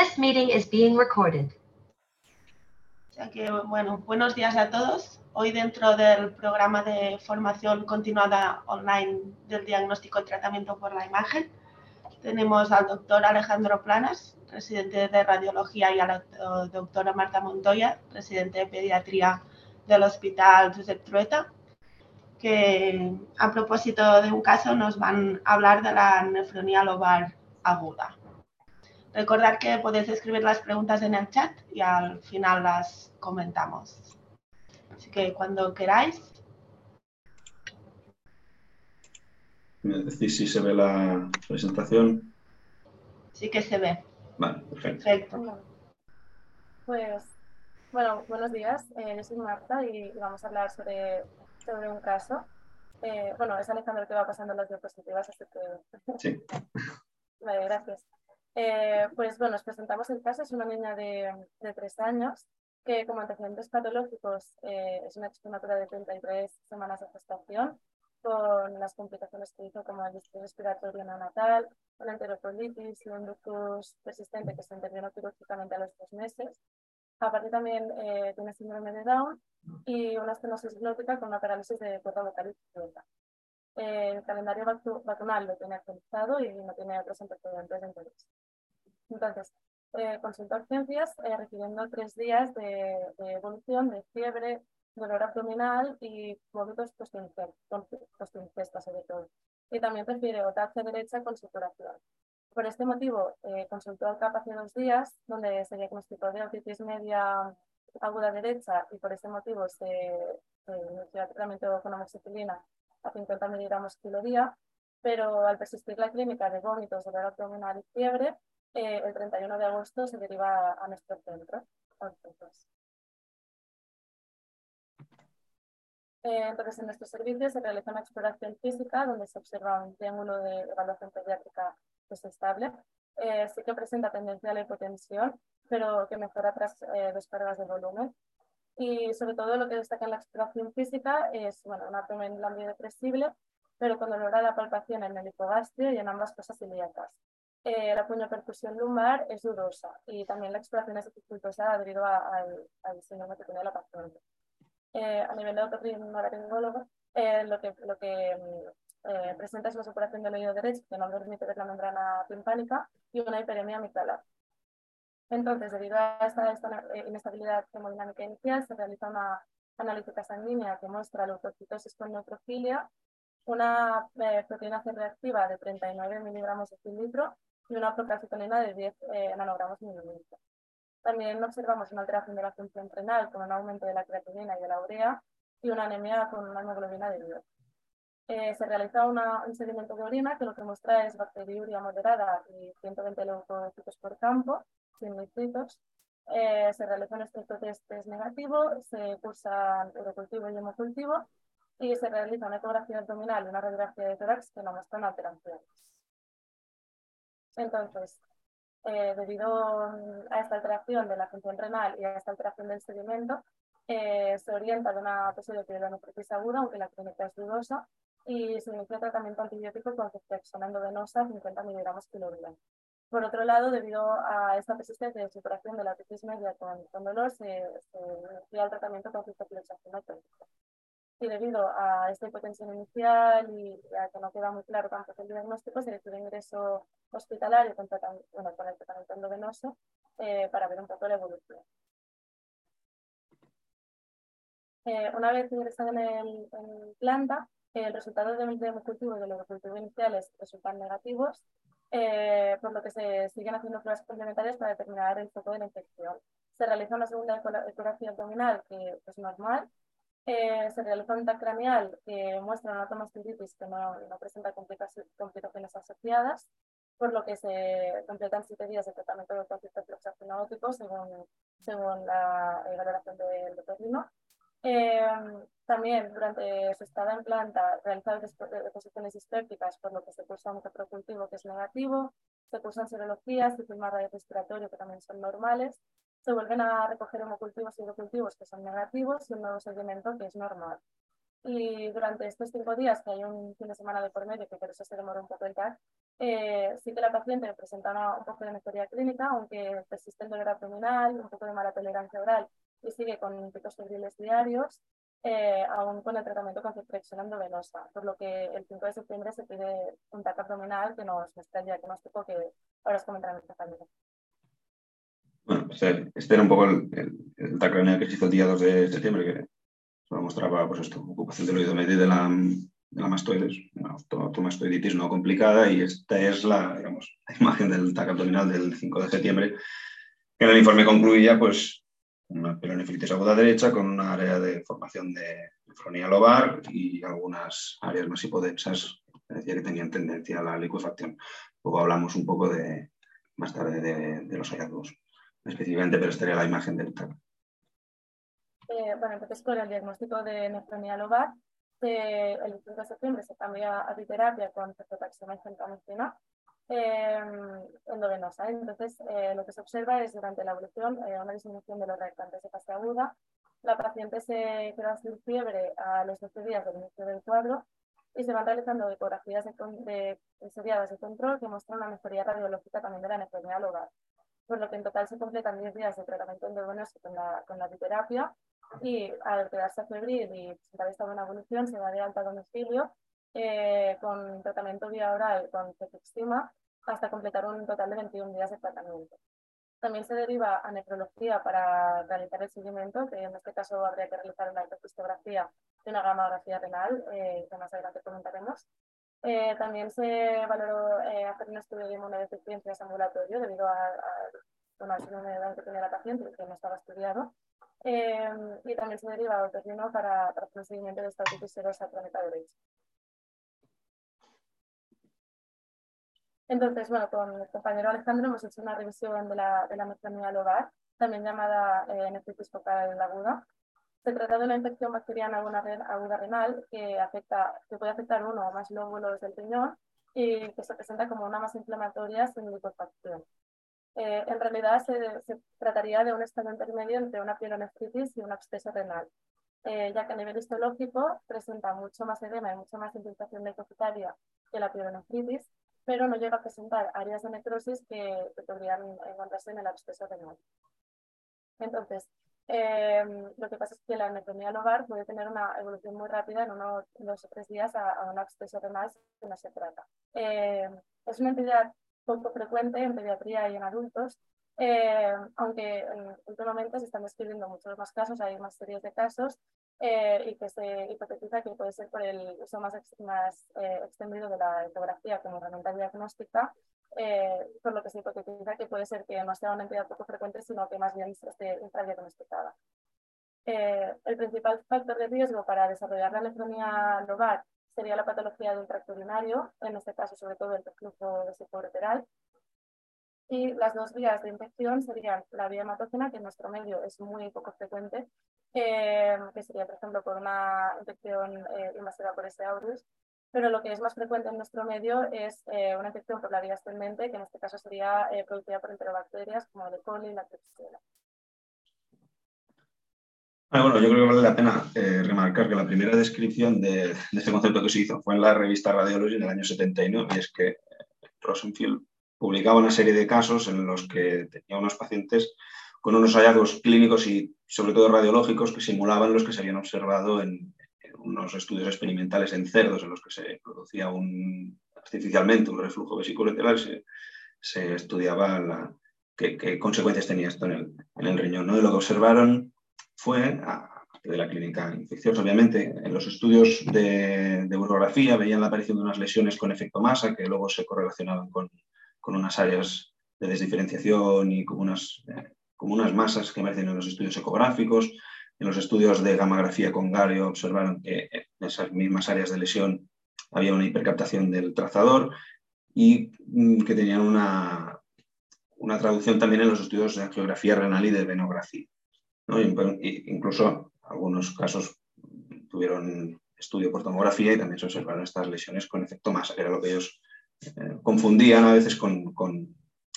This meeting is being recorded. Que, bueno, buenos días a todos. Hoy dentro del programa de formación continuada online del diagnóstico y tratamiento por la imagen, tenemos al doctor Alejandro Planas, residente de radiología, y a la doctora Marta Montoya, residente de pediatría del Hospital Josep Trueta, que a propósito de un caso nos van a hablar de la nefronía lobar aguda. Recordad que podéis escribir las preguntas en el chat y al final las comentamos. Así que cuando queráis. ¿Me decís si se ve la presentación? Sí que se ve. Vale, perfecto. Perfecto. Pues, bueno, buenos días. Eh, yo soy Marta y vamos a hablar sobre, sobre un caso. Eh, bueno, es Alejandro que va pasando las diapositivas, así que... Sí. Vale, gracias. Eh, pues bueno, nos presentamos el caso. Es una niña de, de años que como antecedentes patológicos eh, es una extrematura de 33 semanas de gestación con las complicaciones que hizo como el distrito respiratorio neonatal, una enterocolitis y un ductus persistente que se intervino quirúrgicamente a los dos meses. Aparte también eh, tiene síndrome de Down y una estenosis glótica con una parálisis de cuerda vocal izquierda. Eh, el calendario vacunal lo tiene actualizado y no tiene otros antecedentes de interés. Entonces, eh, consultó urgencias eh, requiriendo tres días de, de, evolución de fiebre, dolor abdominal y vómitos post-ingesta sobre todo. Y también prefiere hacia derecha con supuración. Por este motivo, eh, consultó al CAP hace dos días, donde se diagnosticó de otitis media aguda derecha y por este motivo se, se inició el tratamiento con amoxicilina a 50 miligramos kilo día, pero al persistir la clínica de vómitos, dolor abdominal y fiebre, eh, el 31 de agosto se deriva a nuestro centro. Eh, entonces, en nuestros servicios se realiza una exploración física donde se observa un triángulo de evaluación pediátrica pues, estable. Eh, sí que presenta tendencia a la hipotensión, pero que mejora tras eh, descargas de volumen. Y sobre todo lo que destaca en la exploración física es bueno, un abdomen depresible, pero con dolor a la palpación en el hipogastrio y en ambas cosas ilíacas. Eh, la puñopercusión lumbar es dudosa y también la exploración es dificultosa debido al, al síndrome que tiene la paciente. Eh, a nivel de otorrinolaringólogo, eh, lo que, lo que eh, presenta es la superación del oído derecho, que no permite ver la membrana timpánica, y una hiperemia amigdalar. Entonces, debido a esta, esta inestabilidad hemodinámica inicial, se realiza una analítica sanguínea que muestra leucocitosis con neutrofilia, una proteína C reactiva de 39 miligramos de cilindro y una procalcitonina de 10 eh, nanogramos mililitro. También observamos una alteración de la función renal con un aumento de la creatinina y de la urea y una anemia con una hemoglobina de 10. Eh, se realiza una, un sedimento de orina que lo que muestra es bacteriuria moderada y 120 leucocitos por campo, sin nitritos. Eh, se realiza un estreptotest negativo, se cursa urocultivo y hemocultivo y se realiza una ecografía abdominal y una radiografía de tórax que no muestran alteraciones. Entonces, eh, debido a esta alteración de la función renal y a esta alteración del sedimento, eh, se orienta de una posible pielonefritis aguda, aunque la clínica es dudosa, y se inicia tratamiento antibiótico con ceftriaxona endovenosa 50 miligramos día. Por otro lado, debido a esta persistencia de superación de la otitis media con, dolor, se, se, inicia el tratamiento con ciclofloxacino y debido a esta hipotensión inicial y a que no queda muy claro tampoco el diagnóstico, se decide ingreso hospitalario con, bueno, con el tratamiento endovenoso eh, para ver un poco la evolución. Eh, una vez ingresado en, el, en planta, el resultado del hemocultivo y del hemocultivo iniciales resultan negativos, eh, por lo que se siguen haciendo pruebas complementarias para determinar el foco de la infección. Se realiza una segunda ecografía abdominal que es normal eh, se realiza un TAC craneal que muestra una tomastitis que no, no presenta complicaciones asociadas, por lo que se completan siete días de tratamiento de conflicto fluoxacinótico según, según la eh, valoración del otorrino. Eh, también durante su estado en planta realizar deposiciones históricas, por lo que se cursa un reprocultivo que es negativo, se cursan serologías y firma radio respiratorio que también son normales, se vuelven a recoger hemocultivos y urocultivos que son negativos y un nuevo sedimento que es normal. Y durante estos cinco días, que hay un fin de semana de por medio, que por eso se demora un poco el TAC, Eh, sí que la paciente presenta un poco de mejoría clínica, aunque persiste el dolor abdominal, un poco de mala tolerancia oral y sigue con picos febriles diarios, eh, aún con el tratamiento con ceftriaxona endovenosa, por lo que el 5 de septiembre se pide un TAC abdominal que nos muestra el diagnóstico que ahora os comentará mi compañero. Bueno, pues eh, este era un poco el, el, TAC que se hizo el día 2 de septiembre, que solo mostraba pues esto, ocupación del oído medio de la, de la mastoides, una automastoiditis no complicada, y esta es la, digamos, la imagen del TAC abdominal del 5 de septiembre, que en el informe concluía pues una pielonefritis aguda derecha con una área de formación de nefronía lobar y algunas áreas más hipodensas, decía que tenían tendencia a la liquefacción. Luego hablamos un poco de, más tarde de, los hallazgos, específicamente, pero esta era la imagen del TAC. Eh, bueno, entonces con el diagnóstico de nefronía lobar, eh, el 5 de septiembre se cambia a biterapia con ceftotaxima y gentamicina eh, endovenosa. Entonces, eh, lo que se observa es durante la evolución eh, una disminución de los reactantes de fase aguda. La paciente se queda sin fiebre a los 12 días del inicio del cuadro y se van realizando ecografías de, de, de control que muestran una mejoría radiológica también de la nefronía lobar. Por lo que en total se completan 10 días de tratamiento endovenoso con la, con la biterapia y al quedarse febril y presentar esta buena evolución se va de alta domicilio eh, con tratamiento vía oral con cefixima hasta completar un total de 21 días de tratamiento. También se deriva a nefrología para realizar el seguimiento, que en este caso habría que realizar una ecografía y una gamografía renal, eh, que más adelante comentaremos. Eh, también se valoró eh, hacer un estudio de inmunodeficiencias ambulatorio debido a, a una enfermedad que tenía la paciente que no estaba estudiado. y también se deriva otorrino para, para el seguimiento de estatitis serosa crónica derecha. Entonces, bueno, con el compañero Alejandro hemos hecho una revisión de la, de la metronía lobar, también llamada eh, nefritis focal aguda. Se trata de una infección bacteriana aguda renal que, afecta, que puede afectar uno o más lóbulos del riñón y que se presenta como una masa inflamatoria sin liquefacción. Eh, en realidad se, se, trataría de un estado intermedio entre una pielonefritis y un absceso renal, eh, ya que a nivel histológico presenta mucho más edema y mucha más infiltración depositaria que la pielonefritis pero no llega a presentar áreas de necrosis que, podrían encontrarse en el absceso renal. Entonces, eh, lo que pasa es que la nefronía lobar puede tener una evolución muy rápida en unos dos o tres días a, un absceso renal si no se trata. Eh, es una entidad poco frecuente en pediatría y en adultos, eh, aunque últimamente se están describiendo muchos más casos, hay más series de casos, eh, y que se hipotetiza que puede ser por el uso más, más eh, extendido de la ecografía como herramienta diagnóstica, eh, por lo que se hipotetiza que puede ser que no sea una entidad poco frecuente, sino que más bien esté infradiagnosticada. el principal factor de riesgo para desarrollar la nefronía lobar sería la patología del tracto urinario, en este caso sobre todo el reflujo vesicoureteral, y las dos vías de infección serían la vía hematógena, que en nuestro medio es muy poco frecuente, eh, que sería, por ejemplo, por una infección eh, invasiva por ese aureus, pero lo que es más frecuente en nuestro medio es eh, una infección por la vía ascendente, que en este caso sería producida por enterobacterias como el E. coli y la Klebsiella. Ah, bueno, yo creo que vale la pena remarcar que la primera descripción de, de, este concepto que se hizo fue en la revista Radiology en el año 79, y es que Rosenfield publicaba una serie de casos en los que tenía unos pacientes con unos hallazgos clínicos y sobre todo radiológicos que simulaban los que se habían observado en, unos estudios experimentales en cerdos en los que se producía un, artificialmente un reflujo vesiculotelar, se, se estudiaba la, qué, consecuencias tenía esto en el, en el riñón. ¿no? Y lo que observaron fue, de la clínica infecciosa, obviamente, en los estudios de, de urografía veían la aparición de unas lesiones con efecto masa que luego se correlacionaban con, con unas áreas de desdiferenciación y como unas, eh, como unas masas que emergen en los estudios ecográficos. En los estudios de gamografía con Gario observaron que en esas mismas áreas de lesión había una hipercaptación del trazador y mm, que tenían una, una traducción también en los estudios de angiografía renal y de venografía. ¿no? Incluso algunos casos tuvieron estudio por tomografía y también se observaron estas lesiones con efecto masa, que era lo que ellos eh, confundían a veces con,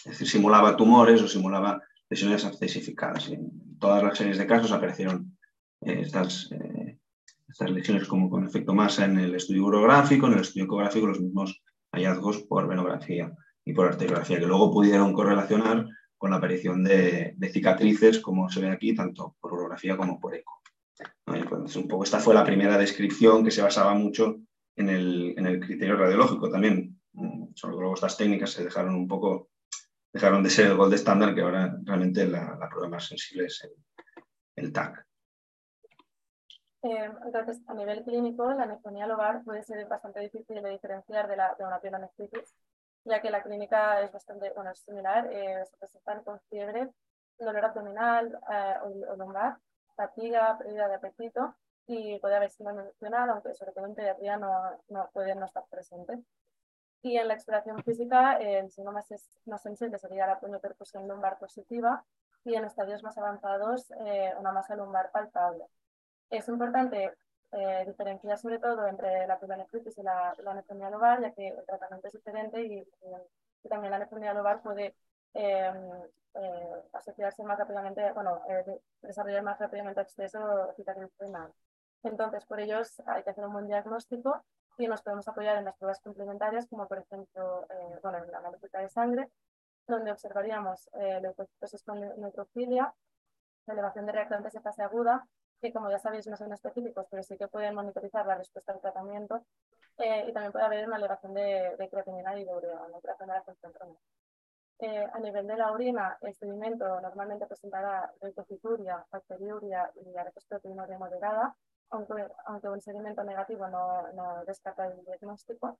es decir, simulaba tumores o simulaba lesiones abscesificadas. En todas las series de casos aparecieron estas, eh, estas lesiones como con efecto masa en el estudio urográfico, en el estudio ecográfico, los mismos hallazgos por venografía y por arteriografía, que luego pudieron correlacionar con la aparición de, cicatrices, como se ve aquí, tanto por urografía como por eco. Un poco esta fue la primera descripción que se basaba mucho en el, en el criterio radiológico también. Solo que luego estas técnicas se dejaron un poco, dejaron de ser el gold estándar, que ahora realmente la, prueba más sensible es el, TAC. Eh, entonces, a nivel clínico, la nefronía lobar puede ser bastante difícil de diferenciar de, la, de una pielonefritis, ya que la clínica es bastante bueno, es similar, eh, se presentan con fiebre, dolor abdominal eh, o, lumbar, fatiga, pérdida de apetito y puede haber sido mencionado, aunque sobre todo en pediatría no, no puede no estar presente. Y en la exploración física, el signo más, más sensible sería la percusión lumbar positiva y en estadios más avanzados eh, una masa lumbar palpable. Es importante eh, diferenciar sobre todo entre la pielonefritis y la, la nefronía lobar, ya que el tratamiento es diferente y, también la nefronía lobar puede em, eh, asociarse más rápidamente, bueno, desarrollar más rápidamente acceso renal. Entonces, por ello hay que hacer un buen diagnóstico y nos podemos apoyar en las pruebas complementarias, como por ejemplo eh, bueno, en la analítica de sangre, donde observaríamos eh, leucocitosis con neutrofilia, elevación de reactantes de fase aguda, que como ya sabéis no son específicos, pero sí que pueden monitorizar la respuesta al tratamiento, eh, y también puede haber una elevación de, de creatinina y de urea, una alteración de la función eh, a nivel de la orina, el sedimento normalmente presentará leucocituria, bacteriuria y aretrospiotinuria moderada, aunque, aunque un sedimento negativo no, no descarta el diagnóstico.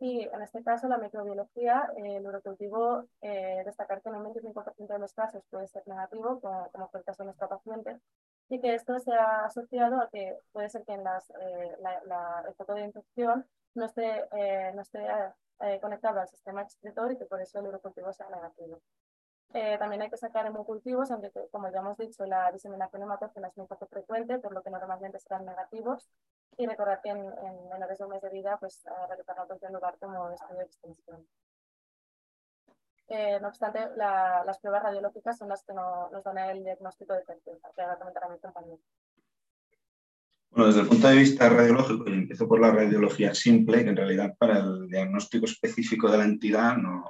Y en este caso, la microbiología, eh, el urocultivo, eh, destacar que en un 25% de los casos puede ser negativo, como, como, fue el caso de nuestro paciente, y que esto se ha asociado a que puede ser que en las, eh, la, el foco de infección no esté, eh, no esté conectado al sistema excretor y que por eso el urocultivo sea negativo. Eh, también hay que sacar hemocultivos, aunque como ya hemos dicho, la diseminación hematógena es muy poco frecuente, por lo que normalmente serán negativos. Y recordar que en, en menores de un mes de vida, pues realizar la en lugar como estudio de extensión. Eh, no obstante, las pruebas radiológicas son las que no, nos dan el diagnóstico de certeza, que. Bueno, desde el punto de vista radiológico, y empiezo por la radiología simple, que en realidad para el diagnóstico específico de la entidad no,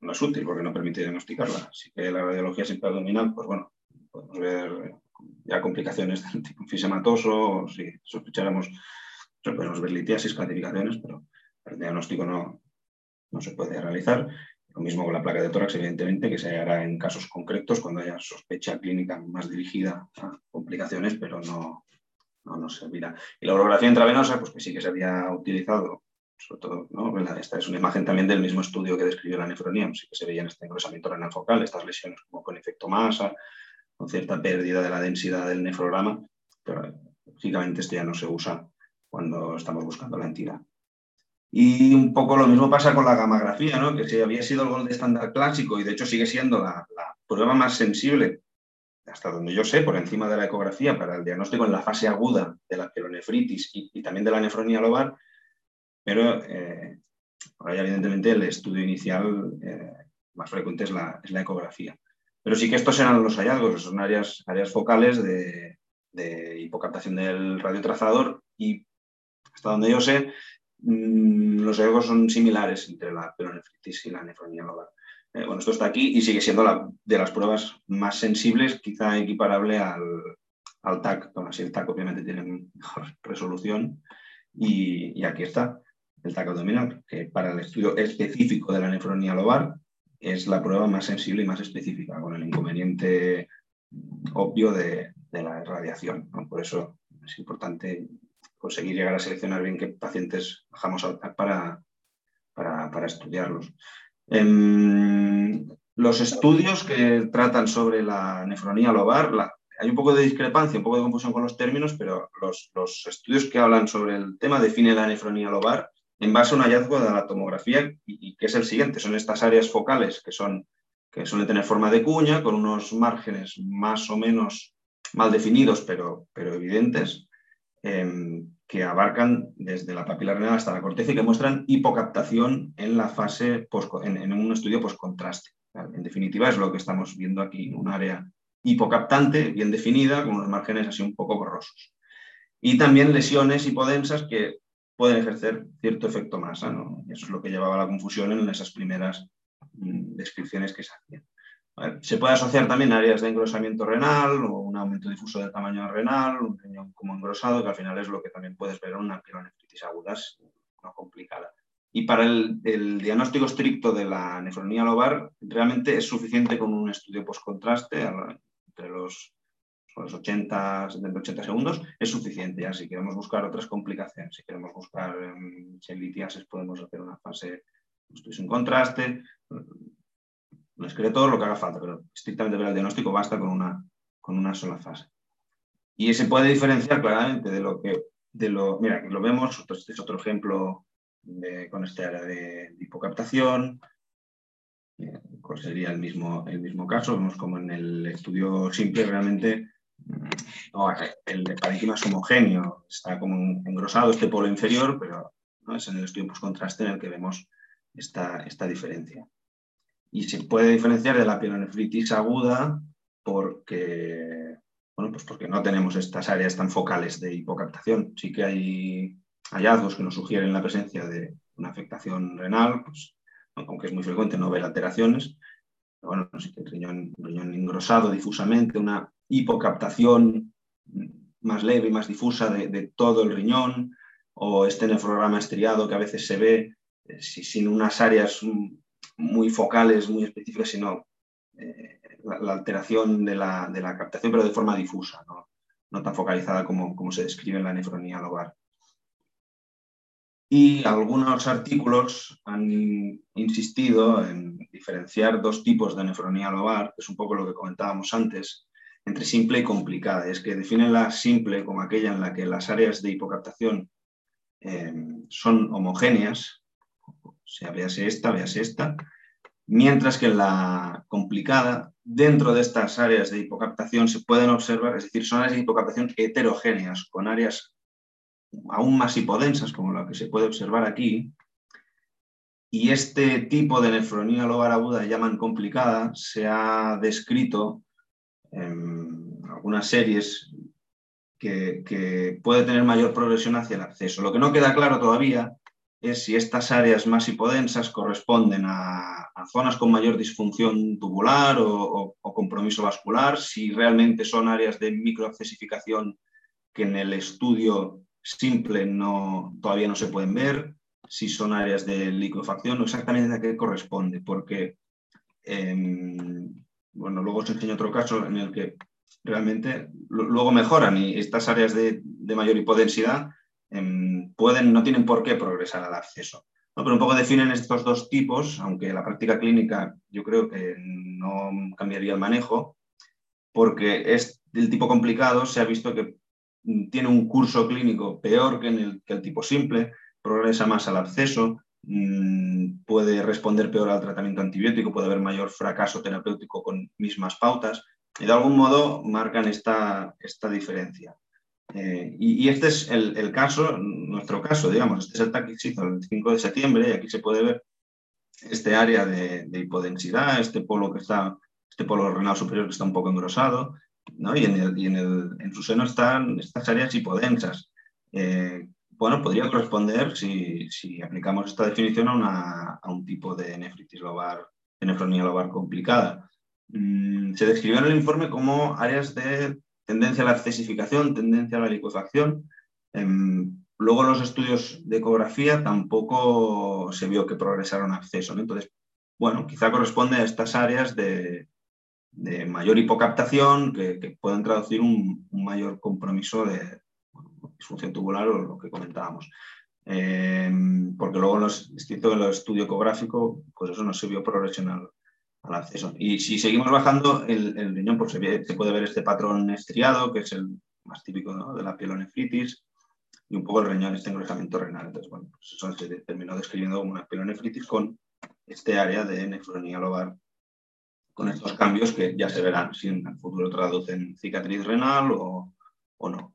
no, es útil porque no permite diagnosticarla. Así que la radiología simple abdominal, pues bueno, podemos ver ya complicaciones del tipo fisematoso, o si sospecháramos, podemos ver litiasis, clasificaciones, pero el diagnóstico no, no se puede realizar. Lo mismo con la placa de tórax, evidentemente, que se hará en casos concretos cuando haya sospecha clínica más dirigida a complicaciones, pero no, no nos servirá. Y la urografía intravenosa, pues que sí que se había utilizado sobre todo, ¿no? esta es una imagen también del mismo estudio que describió la nefronía, sí que se veía en este engrosamiento renal focal, estas lesiones con efecto masa, con cierta pérdida de la densidad del nefrograma, pero lógicamente esto ya no se usa cuando estamos buscando la entidad. Y un poco lo mismo pasa con la gamografía, ¿no? que si había sido el gol de estándar clásico y de hecho sigue siendo la, prueba más sensible, hasta donde yo sé, por encima de la ecografía para el diagnóstico en la fase aguda de la pielonefritis y, también de la nefronía lobar, pero eh, evidentemente el estudio inicial eh, más frecuente es la, es la, ecografía. Pero sí que estos eran los hallazgos, son áreas, áreas focales de, de hipocaptación del radiotrazador y hasta donde yo sé, los hallazgos son similares entre la pelonefritis y la nefronía lobar. Eh, bueno, esto está aquí y sigue siendo de las pruebas más sensibles, quizá equiparable al, al TAC. Bueno, así el TAC obviamente tiene mejor resolución y, aquí está el TAC abdominal, que para el estudio específico de la nefronía lobar es la prueba más sensible y más específica, con el inconveniente obvio de, la radiación. Por eso es importante conseguir llegar a seleccionar bien qué pacientes bajamos TAC para, para, estudiarlos. Em, los estudios que tratan sobre la nefronía lobar, hay un poco de discrepancia, un poco de confusión con los términos, pero los, los, estudios que hablan sobre el tema definen la nefronía lobar en base a un hallazgo de la tomografía y, que es el siguiente, son estas áreas focales que, son, que suelen tener forma de cuña con unos márgenes más o menos mal definidos pero, pero evidentes em, que abarcan desde la papila renal hasta la corteza y que muestran hipocaptación en la fase en, un estudio post-contraste. En definitiva es lo que estamos viendo aquí, un área hipocaptante bien definida con unos márgenes así un poco borrosos. Y también lesiones hipodensas que pueden ejercer cierto efecto masa, eso es lo que llevaba a la confusión en esas primeras mm, descripciones que se hacían. Se puede asociar también áreas de engrosamiento renal o un aumento difuso del tamaño renal, un riñón como engrosado, que al final es lo que también puedes ver en una pielonefritis aguda, no complicada. Y para el, diagnóstico estricto de la nefronía lobar, realmente es suficiente con un estudio post-contraste entre los, los 80, 70, 80 segundos, es suficiente. Ya si queremos buscar otras complicaciones, si queremos buscar um, podemos hacer una fase estudio sin contraste, un excretor, lo que haga falta, pero estrictamente para el diagnóstico basta con una, con una sola fase. Y se puede diferenciar claramente de lo que, de lo, mira, aquí lo vemos, este es otro ejemplo con este área de, hipocaptación. ¿Cuál sería el mismo, el mismo caso? Vemos como en el estudio simple realmente mm, el parénquima es homogéneo, está como engrosado este polo inferior, pero ¿no? es en el estudio post-contraste en el que vemos esta, esta diferencia. Y se puede diferenciar de la pielonefritis aguda porque, bueno, pues porque no tenemos estas áreas tan focales de hipocaptación. Sí que hay hallazgos que nos sugieren la presencia de una afectación renal, pues, aunque es muy frecuente no ver alteraciones. bueno, sí que el riñón, engrosado difusamente, una hipocaptación más leve y más difusa de, todo el riñón, o este nefrograma estriado que a veces se ve eh, sin unas áreas muy focales, muy específicas, sino eh, la, alteración de la, captación, pero de forma difusa, no, tan focalizada como, como, se describe en la nefronía lobar. Y algunos artículos han insistido en diferenciar dos tipos de nefronía lobar, que es un poco lo que comentábamos antes, entre simple y complicada. Es que definen la simple como aquella en la que las áreas de hipocaptación eh, son homogéneas, o sea, véase esta, véase esta, mientras que en la complicada, dentro de estas áreas de hipocaptación se pueden observar, es decir, son áreas de hipocaptación heterogéneas, con áreas aún más hipodensas, como la que se puede observar aquí, y este tipo de nefronía lobar aguda llaman complicada se ha descrito en algunas series que, que, puede tener mayor progresión hacia el acceso. Lo que no queda claro todavía es si estas áreas más hipodensas corresponden a, zonas con mayor disfunción tubular o, compromiso vascular, si realmente son áreas de microaccesificación que en el estudio simple no, todavía no se pueden ver, si son áreas de liquefacción o exactamente a qué corresponde, porque em, bueno, luego os enseño otro caso en el que realmente luego mejoran y estas áreas de, mayor hipodensidad Em, pueden, no tienen por qué progresar al acceso. Pero un poco definen estos dos tipos, aunque la práctica clínica yo creo que no cambiaría el manejo, porque es del tipo complicado, se ha visto que tiene un curso clínico peor que, en el, que el tipo simple, progresa más al acceso, mm, puede responder peor al tratamiento antibiótico, puede haber mayor fracaso terapéutico con mismas pautas, y de algún modo marcan esta, esta diferencia. Eh, y, este es el, caso, nuestro caso, digamos, este es el TAC que se hizo el 5 de septiembre y aquí se puede ver este área de, hipodensidad, este polo que está, este polo renal superior que está un poco engrosado, ¿no? y, en, el, en, su seno están estas áreas hipodensas. Eh, bueno, podría corresponder, si, aplicamos esta definición, a un tipo de nefritis lobar, de nefronía lobar complicada. Mm, se describió en el informe como áreas de tendencia a la accesificación, tendencia a la liquefacción. Em, luego los estudios de ecografía tampoco se vio que progresaron acceso. Entonces, bueno, quizá corresponde a estas áreas de, mayor hipocaptación que, pueden traducir un, mayor compromiso de disfunción tubular o lo que comentábamos. Em, porque luego en los, en el estudio ecográfico, pues eso no se vio progresional al acceso. Y si seguimos bajando el, riñón, pues se, puede ver este patrón estriado, que es el más típico de la pielonefritis, y un poco el riñón, este engrosamiento renal. Entonces, bueno, pues eso se terminó describiendo como una pielonefritis con este área de nefronía lobar, con estos cambios que ya se verán si en el futuro traducen cicatriz renal o, no.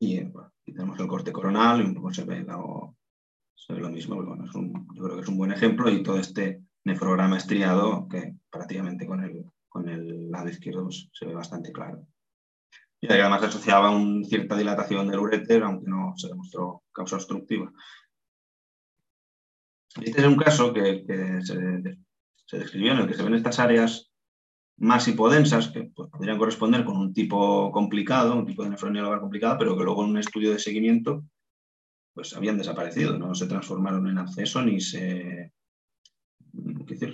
Y bueno, aquí tenemos el corte coronal y un poco se ve lo, lo mismo. Bueno, yo creo que es un buen ejemplo y todo este nefrograma estriado que prácticamente con el, con el lado izquierdo pues, se ve bastante claro. y además se asociaba una cierta dilatación del uréter, aunque no se demostró causa obstructiva. Este es un caso que, se, describió en el que se ven estas áreas más hipodensas, que pues, podrían corresponder con un tipo complicado, un tipo de nefronía lobar complicada, pero que luego en un estudio de seguimiento pues habían desaparecido, no se transformaron en acceso ni se,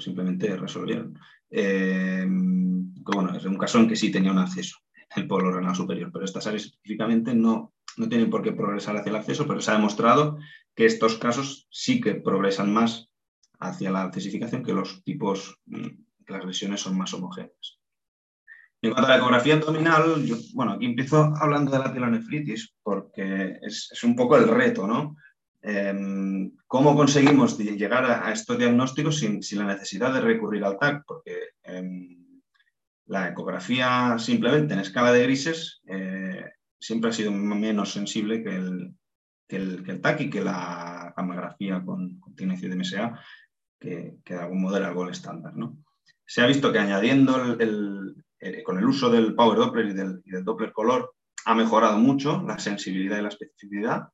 simplemente resolvieron. Eh, bueno, es un caso en que sí tenía un acceso el polo renal superior, pero estas áreas específicamente no, no tienen por qué progresar hacia el acceso, pero se ha demostrado que estos casos sí que progresan más hacia la accesificación que los tipos, mm, que las lesiones son más homogéneas. En cuanto a la ecografía abdominal, bueno, aquí empiezo hablando de la telonefritis porque es, es un poco el reto, ¿no? Em, ¿Cómo conseguimos llegar a, estos diagnósticos sin, la necesidad de recurrir al TAC? Porque em, la ecografía simplemente en escala de grises eh, siempre ha sido menos sensible que el, TAC y que la gammagrafía con, con de MSA, que, que, de algún modo era estándar. Se ha visto que añadiendo el, con el uso del Power Doppler y del Doppler color ha mejorado mucho la sensibilidad y la especificidad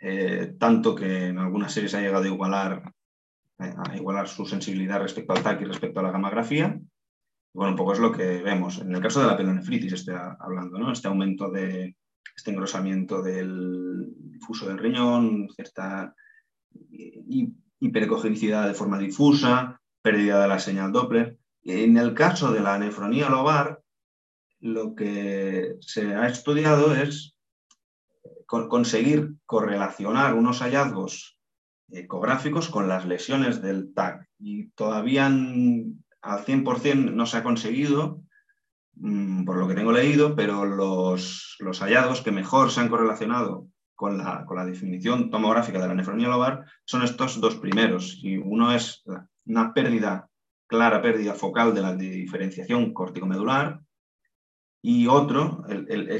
eh, tanto que en algunas series ha llegado a igualar, a igualar su sensibilidad respecto al TAC y respecto a la gamografía. Bueno, un poco es lo que vemos. En el caso de la pelonefritis, estoy hablando, ¿no? Este aumento de, este engrosamiento del difuso del riñón, cierta hiperecogenicidad de forma difusa, pérdida de la señal Doppler. En el caso de la nefronía lobar, lo que se ha estudiado es conseguir correlacionar unos hallazgos ecográficos con las lesiones del TAC. Y todavía al 100% no se ha conseguido, mm, por lo que tengo leído, pero los, los hallazgos que mejor se han correlacionado con la, con la, definición tomográfica de la nefronía lobar son estos dos primeros. Y uno es una pérdida, clara pérdida focal de la diferenciación corticomedular y otro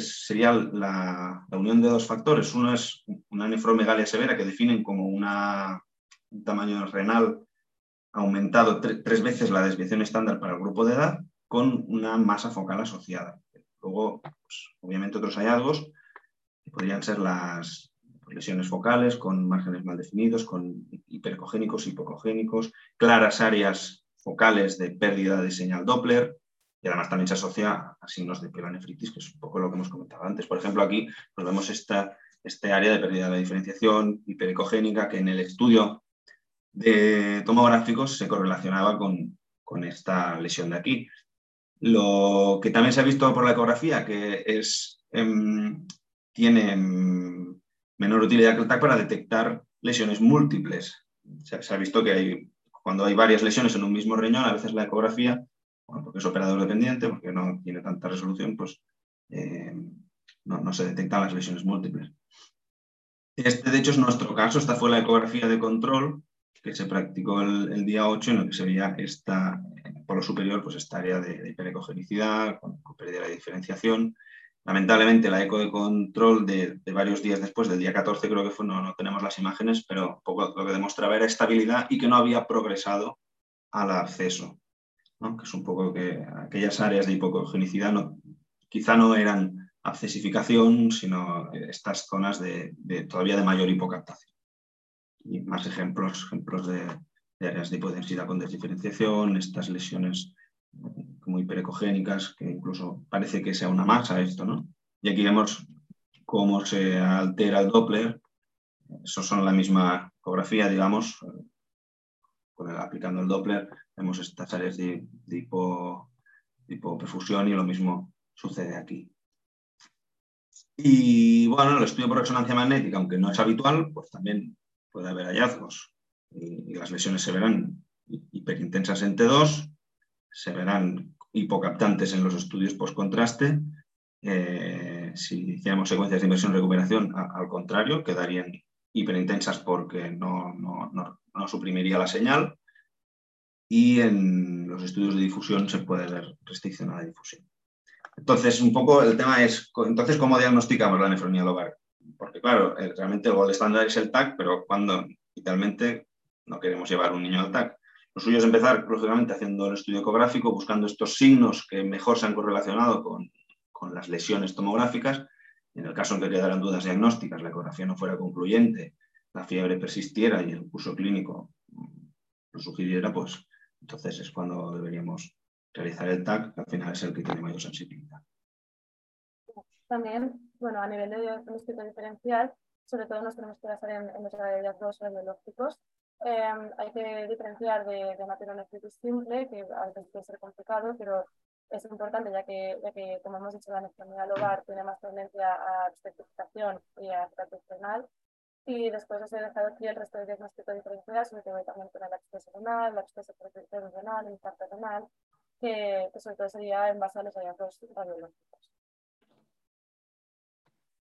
sería la, unión de dos factores. Uno es una nefromegalia severa que definen como una, un tamaño renal aumentado tres veces la desviación estándar para el grupo de edad con una masa focal asociada. Luego, pues, obviamente, otros hallazgos que podrían ser las lesiones focales con márgenes mal definidos, con hipercogénicos, hipocogénicos, claras áreas focales de pérdida de señal Doppler, además también se asocia a signos de pielonefritis, que es un poco lo que hemos comentado antes. Por ejemplo, aquí pues vemos esta, este área de pérdida de diferenciación hiperecogénica que en el estudio de tomográficos se correlacionaba con, con esta lesión de aquí. Lo que también se ha visto por la ecografía, que es, em, tiene em, menor utilidad que el TAC para detectar lesiones múltiples. Se, ha visto que cuando hay varias lesiones en un mismo riñón, a veces la ecografía porque es operador dependiente, porque no tiene tanta resolución, pues eh, no, se detectan las lesiones múltiples. Este, de hecho, es nuestro caso. Esta fue la ecografía de control que se practicó el, día 8, en lo que se veía esta, por lo superior, pues esta área de, hiperecogenicidad, con, pérdida de diferenciación. Lamentablemente, la eco de control de, varios días después, del día 14 creo que fue, no, tenemos las imágenes, pero lo que demostraba era estabilidad y que no había progresado al acceso que es un poco que aquellas áreas de hipocogenicidad no, quizá no eran accesificación, sino estas zonas de, todavía de mayor hipocaptación. Y más ejemplos, ejemplos de, áreas de hipodensidad con desdiferenciación, estas lesiones como hiperecogénicas, que incluso parece que sea una masa esto, ¿no? Y aquí vemos cómo se altera el Doppler. Eso son la misma ecografía, digamos, con el, aplicando el Doppler, vemos estas áreas de, hipoperfusión y lo mismo sucede aquí. Y bueno, el estudio por resonancia magnética, aunque no es habitual, pues también puede haber hallazgos. Y, las lesiones se verán hiperintensas en T2, se verán hipocaptantes en los estudios post-contraste. Eh, si hiciéramos secuencias de inversión-recuperación, al contrario, quedarían hiperintensas porque no, no, no suprimiría la señal y en los estudios de difusión se puede ver restricción a la difusión. Entonces, un poco el tema es, entonces, ¿cómo diagnosticamos la nefronía lobar? Porque, claro, realmente el gol estándar es el TAC, pero cuando idealmente no queremos llevar un niño al TAC. Lo suyo es empezar, lógicamente, haciendo el estudio ecográfico, buscando estos signos que mejor se han correlacionado con, con las lesiones tomográficas. En el caso en que quedaran dudas diagnósticas, la ecografía no fuera concluyente, la fiebre persistiera y el curso clínico lo sugiriera, pues entonces es cuando deberíamos realizar el TAC, que al final es el que tiene mayor sensibilidad. También, bueno, a nivel de diagnóstico diferencial, sobre todo nos tenemos que basar en, en los radiológicos radiológicos. Eh, hay que diferenciar de, de maperonefritis simple, que a veces puede ser complicado, pero es importante ya que, ya que como hemos dicho, la nefronía lobar tiene más tendencia a especificación y a renal. Y después os he dejado aquí el resto de diagnóstico diferencial, sobre también con el acceso renal, el acceso renal, el infarto renal, que, que sobre todo sería en base a los hallazgos radiológicos.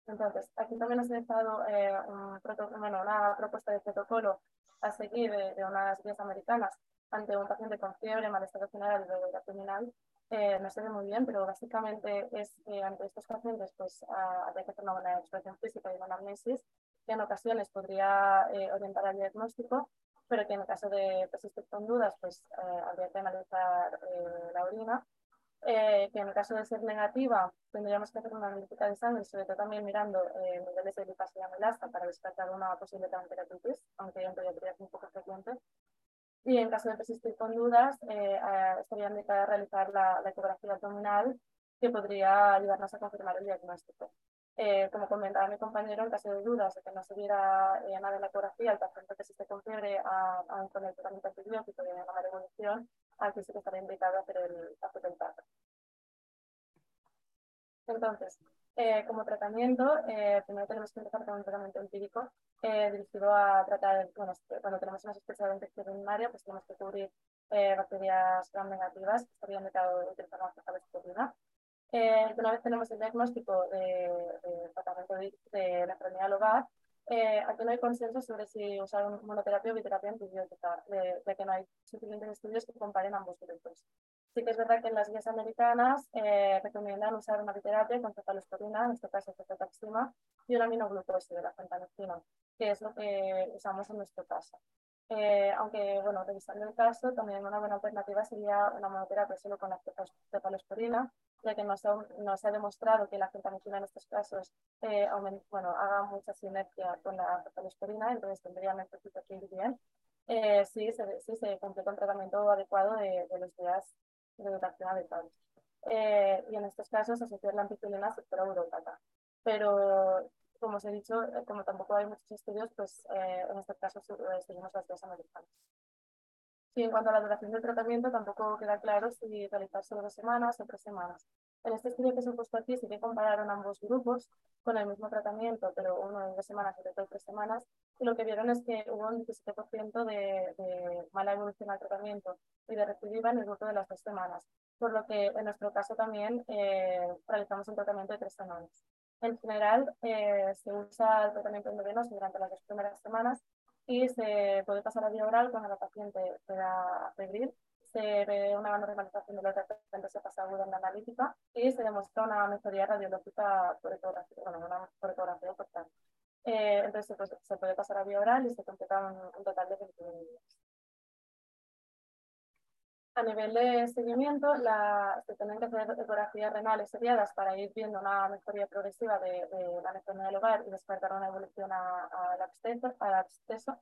Entonces, aquí también os he dejado eh, un bueno, una propuesta de protocolo a seguir de, de, unas guías americanas ante un paciente con fiebre, malestar general y dolor abdominal. Eh, no se ve muy bien, pero básicamente es que ante estos pacientes pues, habría que hacer una buena exploración física y una anamnesis, que en ocasiones podría eh, orientar al diagnóstico, pero que en caso de persistir con dudas, pues eh, habría que analizar la orina eh, que en caso de ser negativa tendríamos que hacer una analítica de sangre, sobre todo también mirando eh, niveles de y melasa para descartar una posible pancreatitis, aunque en pediatría es un poco frecuente. Y en caso de persistir con dudas, eh, estaría indicada realizar la, la, ecografía abdominal, que podría ayudarnos a confirmar el diagnóstico. Eh, como comentaba mi compañero, en caso de dudas de que no se viera eh, nada en la ecografía, el paciente que se con fiebre a, a, con el tratamiento antibiótico y una mala evolución, aquí sí que estaría indicado hacer el, hacer el entonces, eh, como tratamiento, eh, primero tenemos que empezar con un tratamiento empírico dirigido a tratar, bueno, cuando tenemos una sospecha de infección urinaria, pues tenemos que cubrir bacterias gram negativas, que estaría indicado utilizar la cefalosporina. una vez tenemos el diagnóstico de, de tratamiento de, de la enfermedad lobar, aquí no hay consenso sobre si usar un monoterapia o biterapia antibiótica, de, de que no hay suficientes estudios que comparen ambos grupos. Sí que es verdad que en las guías americanas eh, recomiendan usar una biterapia con cefalosporina, en este caso cefataxima, y un aminoglucosi de la fentanecina, que es lo que usamos en nuestro caso. Eh, aunque, bueno, revisando el caso, también una buena alternativa sería una monoterapia solo con la cefalosporina, ya que no se, no se ha demostrado que la fentanecina en estos casos eh, bueno, haga mucha sinergia con la cefalosporina, entonces tendrían el efecto que bien. Eh, sí, se, sí se cumple con tratamiento adecuado de, de los días de dotación adecuada. Eh, y en estos casos asociar la ampicilina sectora urópata. Pero, como os he dicho, eh, como tampoco hay muchos estudios, pues eh, en este caso eh, seguimos las vías americanas. Y en cuanto a la duración del tratamiento, tampoco queda claro si realizar solo dos semanas o tres semanas. En este estudio que se ha puesto aquí sí que compararon ambos grupos con el mismo tratamiento, pero uno en dos semanas y otro en tres semanas, y lo que vieron es que hubo un 17% de, de, mala evolución al tratamiento y de recidiva en el grupo de las dos semanas, por lo que en nuestro caso también eh, realizamos un tratamiento de tres semanas. En general, eh, se usa el tratamiento endovenoso durante las dos primeras semanas y se puede pasar a vía oral cuando la paciente pueda febril se ve una normalización de los referentes se pasa aguda en la analítica y se demuestra una mejoría radiológica por ecografía, bueno, una por ecografía importante. Eh, entonces pues, se puede pasar a vía oral y se completa un, un total de 21 días. A nivel de seguimiento, la, se tienen que hacer ecografías renales seriadas para ir viendo una mejoría progresiva de, de la nefronía del hogar y despertar una evolución al absceso. Al absceso.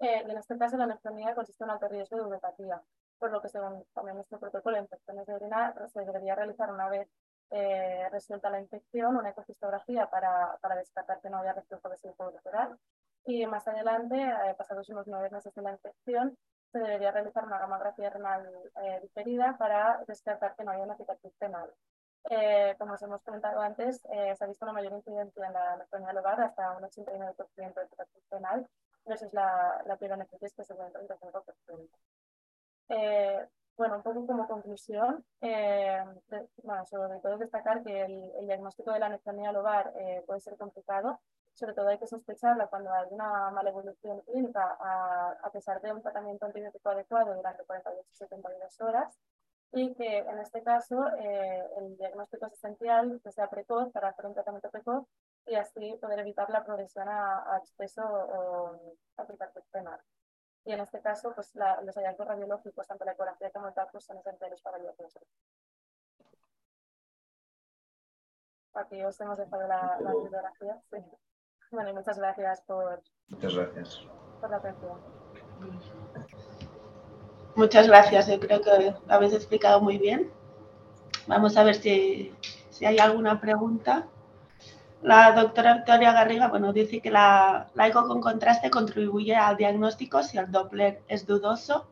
Eh, en este caso, la nefronía consiste en un alto riesgo de uropatía por lo que según también nuestro protocolo de infecciones de orina se debería realizar una vez eh, resuelta la infección una ecocistografía para, para descartar que no haya reflujo de vesico lateral y más adelante, eh, pasados unos nueve meses de la infección, se debería realizar una gamografía renal eh, diferida para descartar que no haya una cicatriz penal. Eh, como os hemos comentado antes, eh, se ha visto una mayor incidencia en la nefronía lobar, hasta un 89% de cicatriz penal, versus la, la pielonefritis que se un 35%. Eh, bueno, un poco como conclusión, eh, bueno, sobre todo destacar que el, el, diagnóstico de la nefronía lobar eh, puede ser complicado, sobre todo hay que sospecharla cuando hay una mala evolución clínica a, a pesar de un tratamiento antibiótico adecuado durante 48 72 horas y que en este caso eh, el diagnóstico es esencial que sea precoz para hacer un tratamiento precoz y así poder evitar la progresión a, a exceso o a penal. Y en este caso, pues la, los hallazgos radiológicos, tanto la ecografía como el TAC, pues, son esenciales para el diagnóstico. aquí os hemos dejado la, la bibliografía. Sí. Bueno, y muchas gracias por, Muchas gracias. por la atención. Muchas gracias, yo creo que lo habéis explicado muy bien. Vamos a ver si, si hay alguna pregunta. La doctora Victoria Garriga bueno, dice que la, la eco con contraste contribuye al diagnóstico si el Doppler es dudoso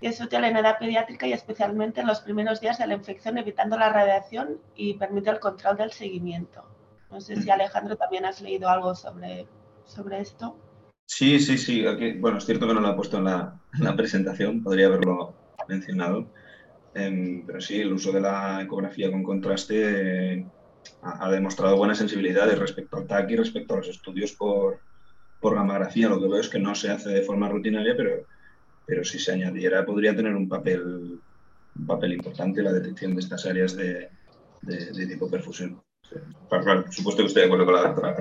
y es útil en edad pediátrica y especialmente en los primeros días de la infección, evitando la radiación y permite el control del seguimiento. No sé si Alejandro también has leído algo sobre, sobre esto. Sí, sí, sí. Bueno, es cierto que no lo he puesto en la, en la presentación, podría haberlo mencionado. Em, pero sí, el uso de la ecografía con contraste eh, ha, demostrado buenas sensibilidades respecto al TAC y respecto a los estudios por, por gammagrafía. Lo que veo es que no se hace de forma rutinaria, pero, pero si se añadiera podría tener un papel, un papel importante en la detección de estas áreas de, de, de tipo perfusión. Sí. Por, por supuesto que estoy de acuerdo con la doctora.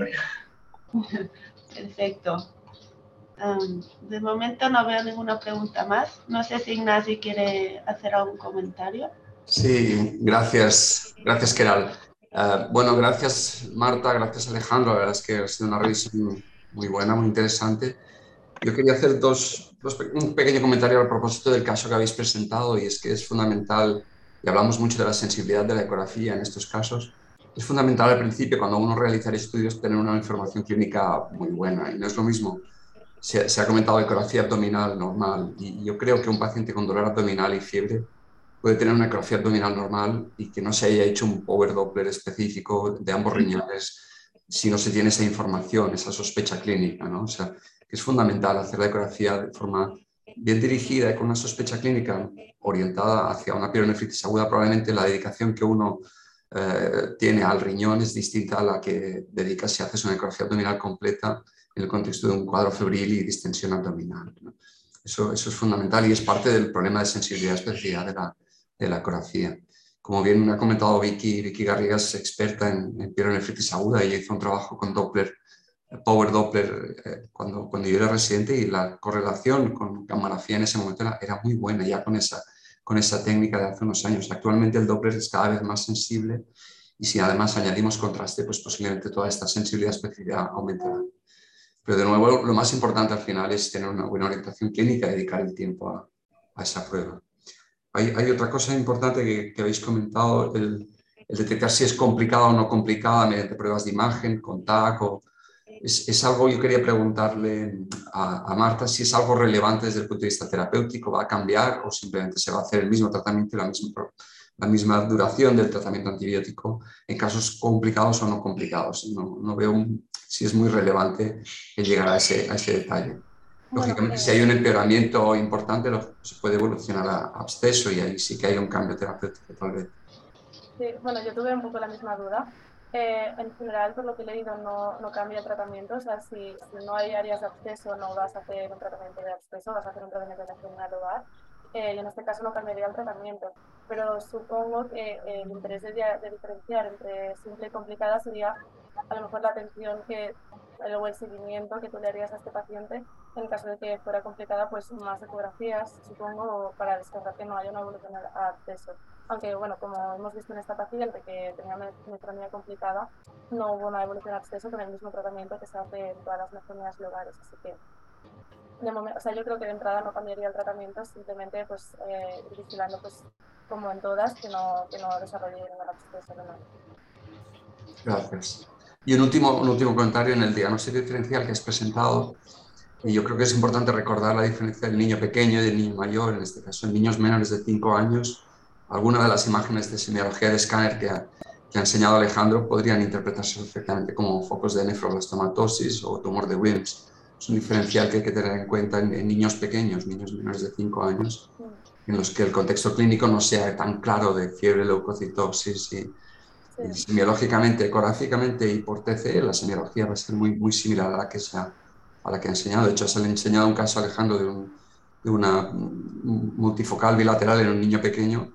Perfecto. Um, de momento no veo ninguna pregunta más. No sé si Ignasi quiere hacer algún comentario. Sí, gracias, gracias Keral. Uh, bueno, gracias Marta, gracias Alejandro. La verdad es que ha sido una revisión muy buena, muy interesante. Yo quería hacer dos, dos, un pequeño comentario a propósito del caso que habéis presentado y es que es fundamental, y hablamos mucho de la sensibilidad de la ecografía en estos casos, es fundamental al principio cuando uno realiza estudios tener una información clínica muy buena. Y no es lo mismo. Se, se, ha comentado ecografía abdominal normal. Y yo creo que un paciente con dolor abdominal y fiebre puede tener una ecografía abdominal normal y que no se haya hecho un power doppler específico de ambos riñones si no se tiene esa información, esa sospecha clínica, ¿no? O sea, que es fundamental hacer la ecografía de forma bien dirigida y con una sospecha clínica orientada hacia una pielonefritis aguda, probablemente la dedicación que uno eh, tiene al riñón es distinta a la que dedica si haces una ecografía abdominal completa en el contexto de un cuadro febril y distensión abdominal. Eso, eso, es fundamental y es parte del problema de sensibilidad especial de la, de la ecografía. Como bien ha comentado Vicky, Vicky Garriga es experta en, en pielonefritis aguda y hizo un trabajo con Doppler, Power Doppler, eh, cuando, cuando yo era residente y la correlación con gammagrafía en ese momento era, era muy buena ya con esa, con esa técnica de hace unos años. Actualmente el Doppler es cada vez más sensible y si además añadimos contraste, pues posiblemente toda esta sensibilidad especial aumentará. Pero de nuevo, lo más importante al final es tener una buena orientación clínica y dedicar el tiempo a, a esa prueba. Hay, hay, otra cosa importante que, que habéis comentado, el, el, detectar si es complicada o no complicada mediante pruebas de imagen, con TAC. O, es, es, algo, yo quería preguntarle a, a, Marta si es algo relevante desde el punto de vista terapéutico, va a cambiar o simplemente se va a hacer el mismo tratamiento y la misma, la misma duración del tratamiento antibiótico en casos complicados o no complicados. No, no veo un, si es muy relevante el llegar a ese, a ese detalle. Lógicamente, si hay un empeoramiento importante, se puede evolucionar a absceso y ahí sí que hay un cambio terapéutico, tal vez. Sí, bueno, yo tuve un poco la misma duda. Eh, en general, por lo que he leído, no, no cambia el tratamiento. O sea, si, si, no hay áreas de absceso, no vas a hacer un tratamiento de absceso, vas a hacer un tratamiento de enfermedad hogar. Eh, y en este caso no cambiaría el tratamiento. Pero supongo que eh, el interés de, de diferenciar entre simple y complicada sería a lo mejor la atención que o el seguimiento que tú le harías a este paciente en caso de que fuera complicada, pues más ecografías, supongo, para descartar que no haya una evolución a acceso. Aunque, bueno, como hemos visto en esta paciente que tenía una nefronía complicada, no hubo una evolución a acceso con el mismo tratamiento que se hace en todas las nefronías locales. Así que, de momento, o sea, yo creo que de entrada no cambiaría el tratamiento, simplemente pues eh, vigilando, pues, como en todas, que no, que no desarrolle ningún acceso renal. Gracias. Y un último, un último comentario en el diagnóstico diferencial que has presentado. Y yo creo que es importante recordar la diferencia del niño pequeño y del niño mayor, en este caso en niños menores de 5 años. Algunas de las imágenes de semiología de escáner que ha, que ha enseñado Alejandro podrían interpretarse perfectamente como focos de nefroblastomatosis o tumor de Wilms. Es un diferencial que hay que tener en cuenta en, en niños pequeños, niños menores de 5 años, en los que el contexto clínico no sea tan claro de fiebre, leucocitosis y, y semiológicamente, ecográficamente y por TCE, la semiología va a ser muy, muy similar a la que se ha, a la que ha enseñado. De hecho, se le ha enseñado un caso a Alejandro de, un, de una multifocal bilateral en un niño pequeño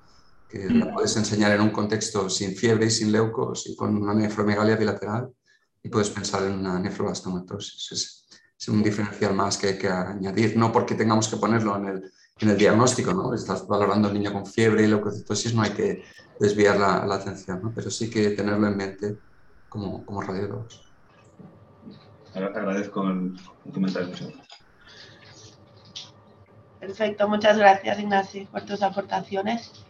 que la puedes enseñar en un contexto sin fiebre y sin leucos y con una nefromegalia bilateral y puedes pensar en una nefroblastomatosis. Es, es un diferencial más que hay que añadir, no porque tengamos que ponerlo en el, en el diagnóstico, ¿no? Estás valorando al niño con fiebre y leucocitosis, no hay que desviar la, la atención, ¿no? Pero sí que tenerlo en mente como, como radiólogos. Agradezco el, el comentario. Perfecto, muchas gracias Ignacio por tus aportaciones.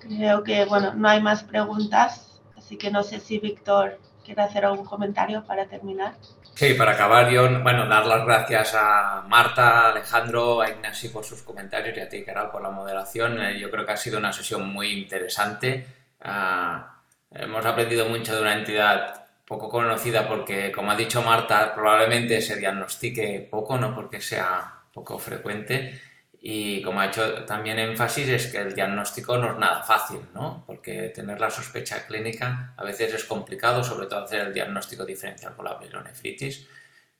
Creo que bueno, no hay más preguntas, así que no sé si Víctor quiere hacer algún comentario para terminar. Sí, para acabar, yo, bueno, dar las gracias a Marta, a Alejandro, a Ignacio por sus comentarios y a ti, Caral, por la moderación. Eh, yo creo que ha sido una sesión muy interesante. Ah, hemos aprendido mucho de una entidad poco conocida porque, como ha dicho Marta, probablemente se diagnostique poco, no porque sea poco frecuente. Y como ha hecho también énfasis, es que el diagnóstico no es nada fácil, ¿no? Porque tener la sospecha clínica a veces es complicado, sobre todo hacer el diagnóstico diferencial por la pilonefritis.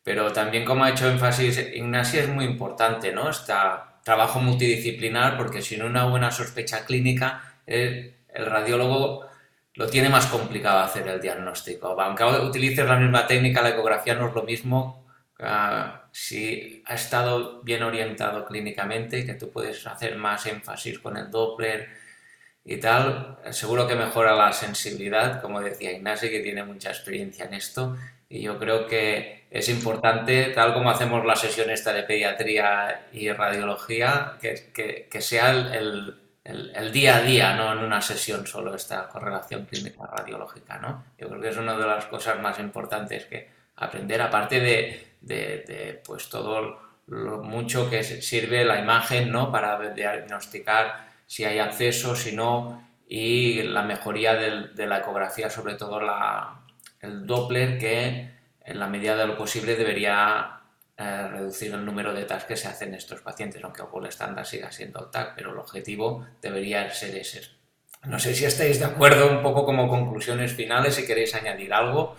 Pero también, como ha hecho énfasis Ignacia, es muy importante, ¿no? Este trabajo multidisciplinar, porque sin una buena sospecha clínica, el, el radiólogo lo tiene más complicado hacer el diagnóstico. Aunque utilices la misma técnica, la ecografía no es lo mismo Ah, si ha estado bien orientado clínicamente, que tú puedes hacer más énfasis con el Doppler y tal, seguro que mejora la sensibilidad, como decía Ignacio, que tiene mucha experiencia en esto. Y yo creo que es importante, tal como hacemos la sesión esta de pediatría y radiología, que, que, sea el, el, el, día a día, no en una sesión solo esta correlación clínica radiológica. ¿no? Yo creo que es una de las cosas más importantes que aprender, aparte de, de, de pues todo lo mucho que sirve la imagen ¿no? para diagnosticar si hay acceso, si no, y la mejoría del, de la ecografía, sobre todo la, el Doppler, que en la medida de lo posible debería eh, reducir el número de TAC que se hacen en estos pacientes, aunque el estándar siga siendo el TAC, pero el objetivo debería ser ese. No sé si estáis de acuerdo un poco como conclusiones finales, si queréis añadir algo.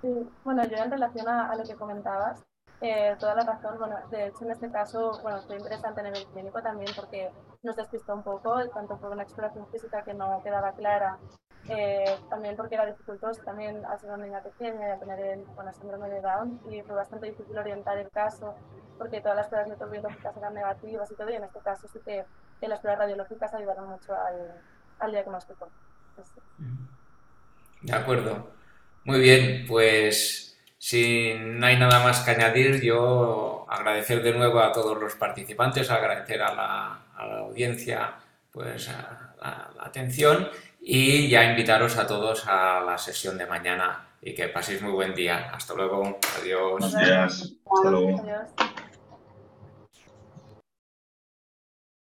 Sí, bueno, yo en relación a, lo que comentabas, eh, toda la razón. Bueno, de hecho, en este caso, bueno, fue interesante en el clínico también porque nos despistó un poco, tanto por una exploración física que no quedaba clara, eh, también porque era dificultoso, también ha sido una niña pequeña y tener el bueno, síndrome de Down y fue bastante difícil orientar el caso porque todas las pruebas microbiológicas eran negativas y todo, y en este caso sí que, que las pruebas radiológicas ayudaron mucho al, al diagnóstico. De acuerdo. Muy bien, pues si no hay nada más que añadir, yo agradecer de nuevo a todos los participantes, agradecer a la, a la audiencia pues, a, a la atención y ya invitaros a todos a la sesión de mañana y que paséis muy buen día. Hasta luego. Adiós. Buenos días. Hasta luego. Adiós.